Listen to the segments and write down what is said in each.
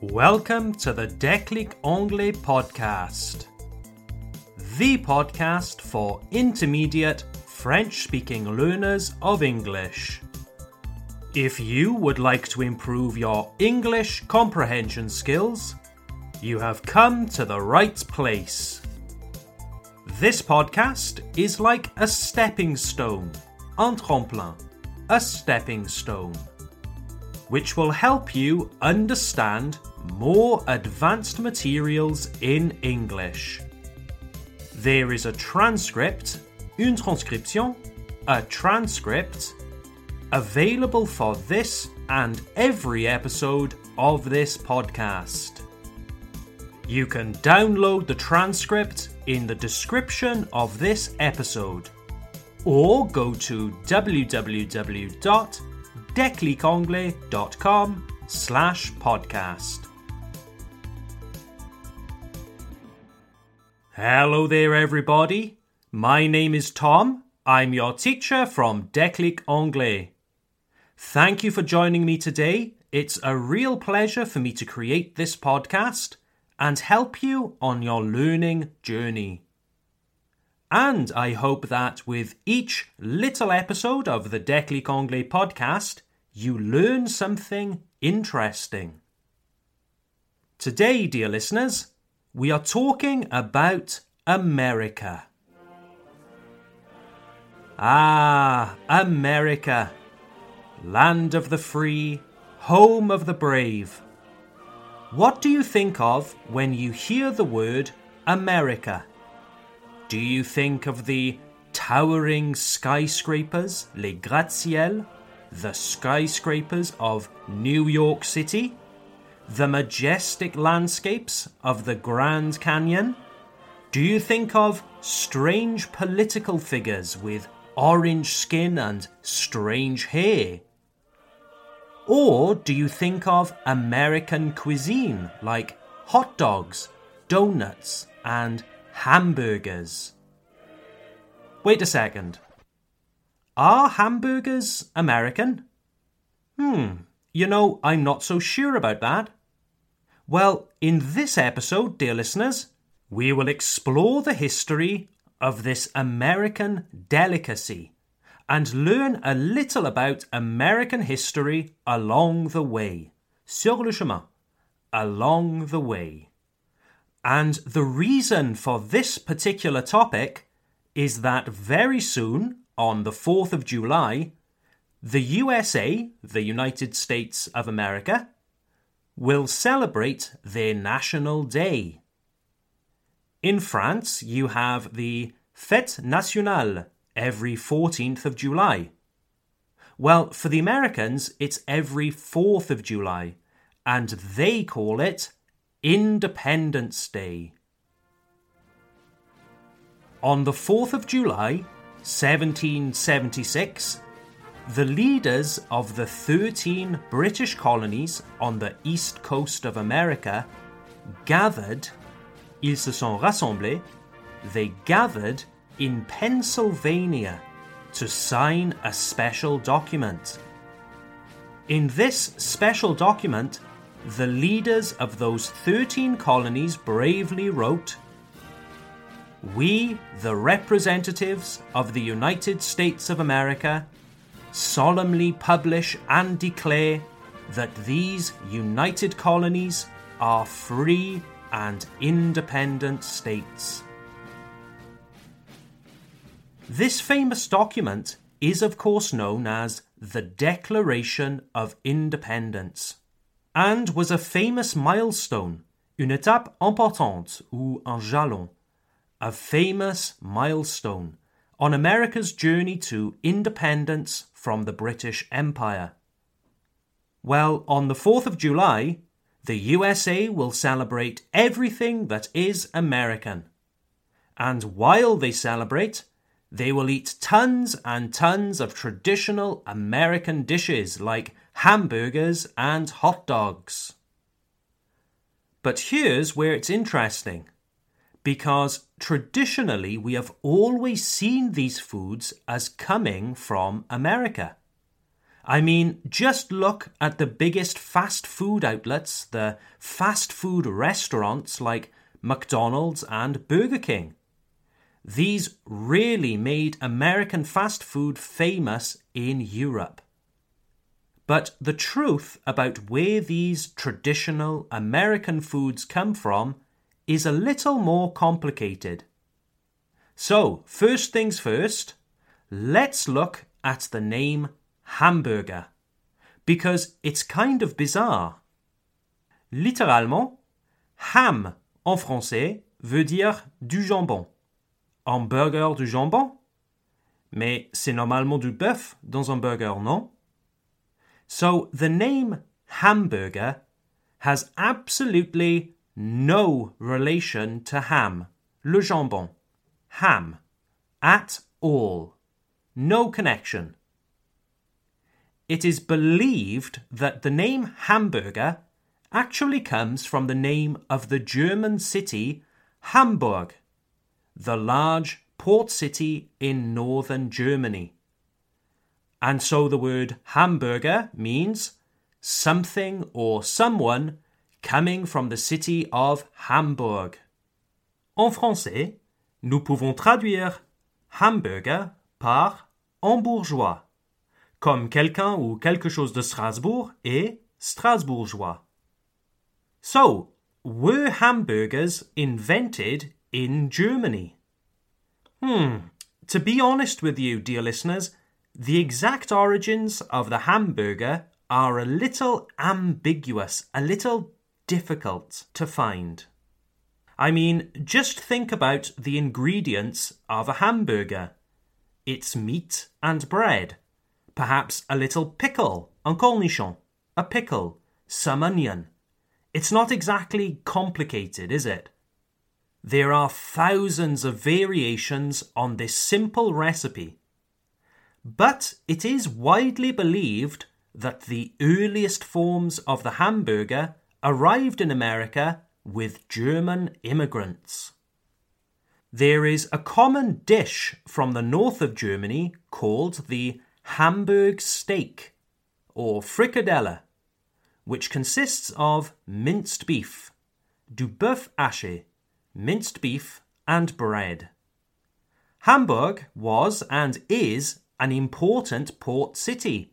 Welcome to the Déclic Anglais podcast, the podcast for intermediate French speaking learners of English. If you would like to improve your English comprehension skills, you have come to the right place. This podcast is like a stepping stone, un tremplin, a stepping stone, which will help you understand more advanced materials in English. There is a transcript, une transcription, a transcript, available for this and every episode of this podcast. You can download the transcript in the description of this episode or go to www.declicanglais.com slash podcast. Hello there, everybody. My name is Tom. I'm your teacher from Déclic Anglais. Thank you for joining me today. It's a real pleasure for me to create this podcast and help you on your learning journey. And I hope that with each little episode of the Déclic Anglais podcast, you learn something interesting. Today, dear listeners, we are talking about America. Ah, America, land of the free, home of the brave. What do you think of when you hear the word America? Do you think of the towering skyscrapers, les gratte-ciels, the skyscrapers of New York City? the majestic landscapes of the Grand Canyon? Do you think of strange political figures with orange skin and strange hair? Or do you think of American cuisine like hot dogs, donuts, and hamburgers? Wait a second. Are hamburgers American? Hmm, you know, I'm not so sure about that. Well, in this episode, dear listeners, we will explore the history of this American delicacy and learn a little about American history along the way. Sur le chemin. Along the way. And the reason for this particular topic is that very soon, on the 4th of July, the USA, the United States of America, will celebrate their National Day. In France, you have the Fête Nationale every 14th of July. Well, for the Americans, it's every 4th of July, and they call it Independence Day. On the 4th of July, 1776, the leaders of the 13 British colonies on the east coast of America gathered, ils se sont rassemblés, they gathered in Pennsylvania to sign a special document. In this special document, the leaders of those 13 colonies bravely wrote, We, the representatives of the United States of America, solemnly publish and declare that these united colonies are free and independent states. This famous document is, of course, known as the Declaration of Independence and was a famous milestone, une étape importante ou un jalon, a famous milestone on America's journey to independence from the British Empire. Well, on the 4th of July, the USA will celebrate everything that is American. And while they celebrate, they will eat tons and tons of traditional American dishes like hamburgers and hot dogs. But here's where it's interesting because traditionally we have always seen these foods as coming from America. I mean, just look at the biggest fast food outlets, the fast food restaurants like McDonald's and Burger King. These really made American fast food famous in Europe. But the truth about where these traditional American foods come from is a little more complicated. So, first things first, let's look at the name hamburger, because it's kind of bizarre. Littéralement, ham en français veut dire du jambon. Hamburger du jambon? Mais c'est normalement du bœuf dans un burger, non? So the name hamburger has absolutely no relation to ham, le jambon, ham, at all. No connection. It is believed that the name hamburger actually comes from the name of the German city Hamburg, the large port city in northern Germany. And so the word hamburger means something or someone coming from the city of Hamburg. En français, nous pouvons traduire hamburger par hambourgeois, comme quelqu'un ou quelque chose de Strasbourg est strasbourgeois. So, were hamburgers invented in Germany? Hmm, to be honest with you, dear listeners, the exact origins of the hamburger are a little ambiguous, a little difficult to find. I mean, just think about the ingredients of a hamburger it's meat and bread, perhaps a little pickle, un cornichon, a pickle, some onion. It's not exactly complicated, is it? There are thousands of variations on this simple recipe. But it is widely believed that the earliest forms of the hamburger arrived in America with German immigrants. There is a common dish from the north of Germany called the Hamburg steak or frikadelle, which consists of minced beef, du bœuf haché, minced beef, and bread. Hamburg was and is an important port city,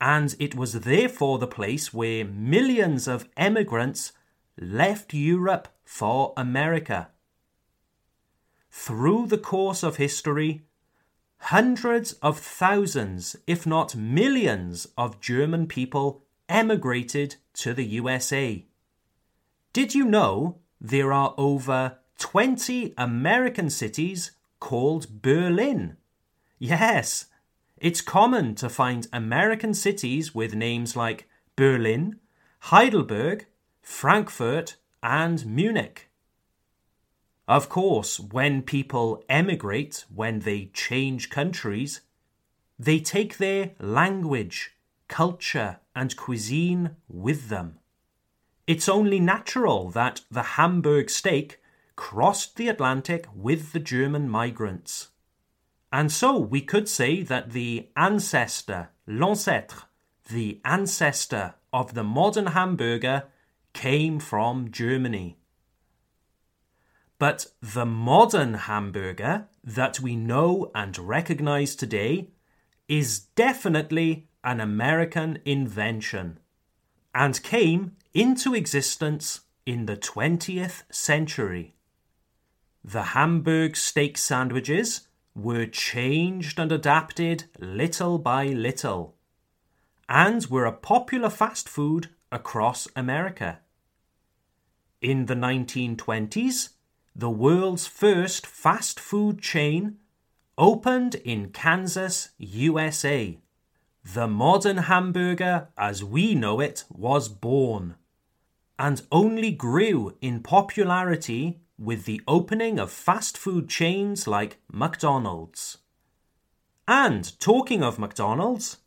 and it was therefore the place where millions of emigrants left Europe for America. Through the course of history, hundreds of thousands, if not millions, of German people emigrated to the USA. Did you know there are over 20 American cities called Berlin? Yes, it's common to find American cities with names like Berlin, Heidelberg, Frankfurt, and Munich. Of course, when people emigrate, when they change countries, they take their language, culture, and cuisine with them. It's only natural that the Hamburg steak crossed the Atlantic with the German migrants. And so we could say that the ancestor, l'ancêtre, the ancestor of the modern hamburger came from Germany. But the modern hamburger that we know and recognize today is definitely an American invention and came into existence in the 20th century. The Hamburg steak sandwiches were changed and adapted little by little and were a popular fast food across America. In the 1920s, the world's first fast food chain opened in Kansas, USA. The modern hamburger, as we know it, was born and only grew in popularity with the opening of fast food chains like McDonald's. And talking of McDonald's,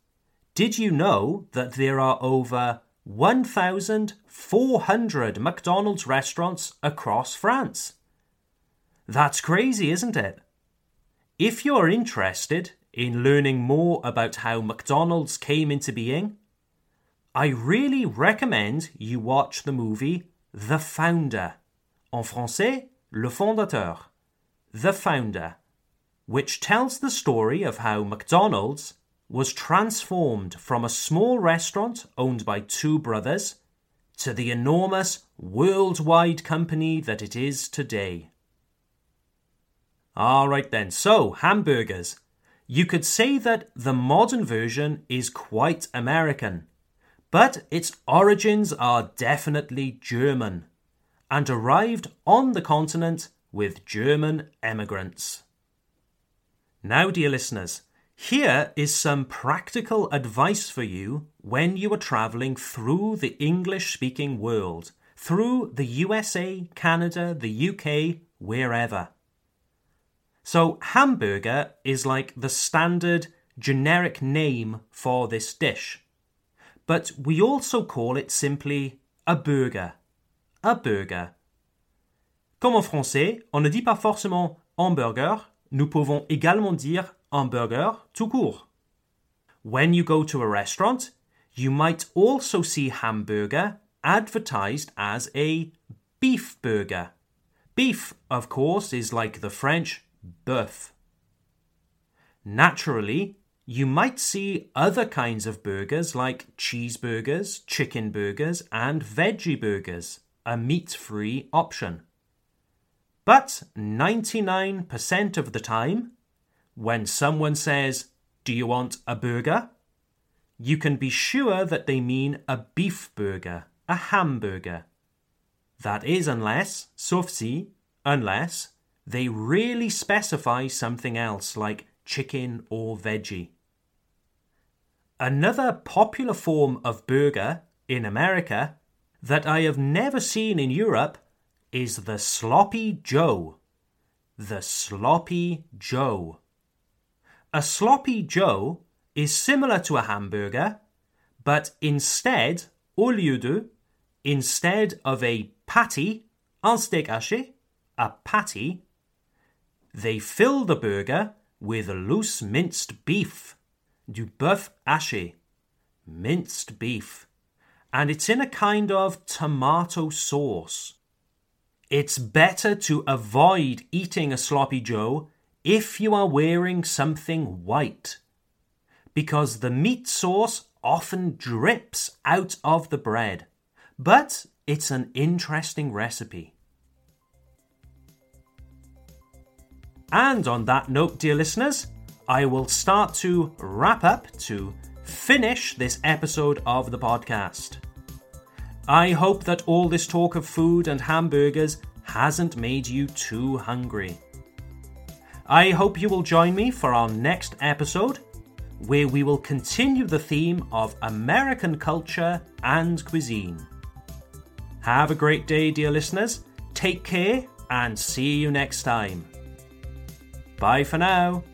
did you know that there are over 1,400 McDonald's restaurants across France? That's crazy, isn't it? If you're interested in learning more about how McDonald's came into being, I really recommend you watch the movie The Founder, en français, Le Fondateur, The Founder, which tells the story of how McDonald's was transformed from a small restaurant owned by two brothers to the enormous worldwide company that it is today. Alright then, so hamburgers. You could say that the modern version is quite American, but its origins are definitely German and arrived on the continent with German emigrants. Now, dear listeners, here is some practical advice for you when you are traveling through the English speaking world, through the USA, Canada, the UK, wherever. So, hamburger is like the standard generic name for this dish. But we also call it simply a burger. A burger. Comme en français, on ne dit pas forcément hamburger, nous pouvons également dire hamburger tout court. When you go to a restaurant, you might also see hamburger advertised as a beef burger. Beef, of course, is like the French bœuf. Naturally, you might see other kinds of burgers like cheeseburgers, chicken burgers, and veggie burgers, a meat free option. But 99% of the time, when someone says, Do you want a burger? you can be sure that they mean a beef burger, a hamburger. That is, unless, sauf unless, they really specify something else like chicken or veggie. Another popular form of burger in America that I have never seen in Europe is the Sloppy Joe. The Sloppy Joe. A sloppy Joe is similar to a hamburger, but instead, au lieu de, instead of a patty, un steak haché, a patty, they fill the burger with loose minced beef, du bœuf haché, minced beef, and it's in a kind of tomato sauce. It's better to avoid eating a sloppy Joe if you are wearing something white, because the meat sauce often drips out of the bread, but it's an interesting recipe. And on that note, dear listeners, I will start to wrap up to finish this episode of the podcast. I hope that all this talk of food and hamburgers hasn't made you too hungry. I hope you will join me for our next episode, where we will continue the theme of American culture and cuisine. Have a great day, dear listeners. Take care and see you next time. Bye for now.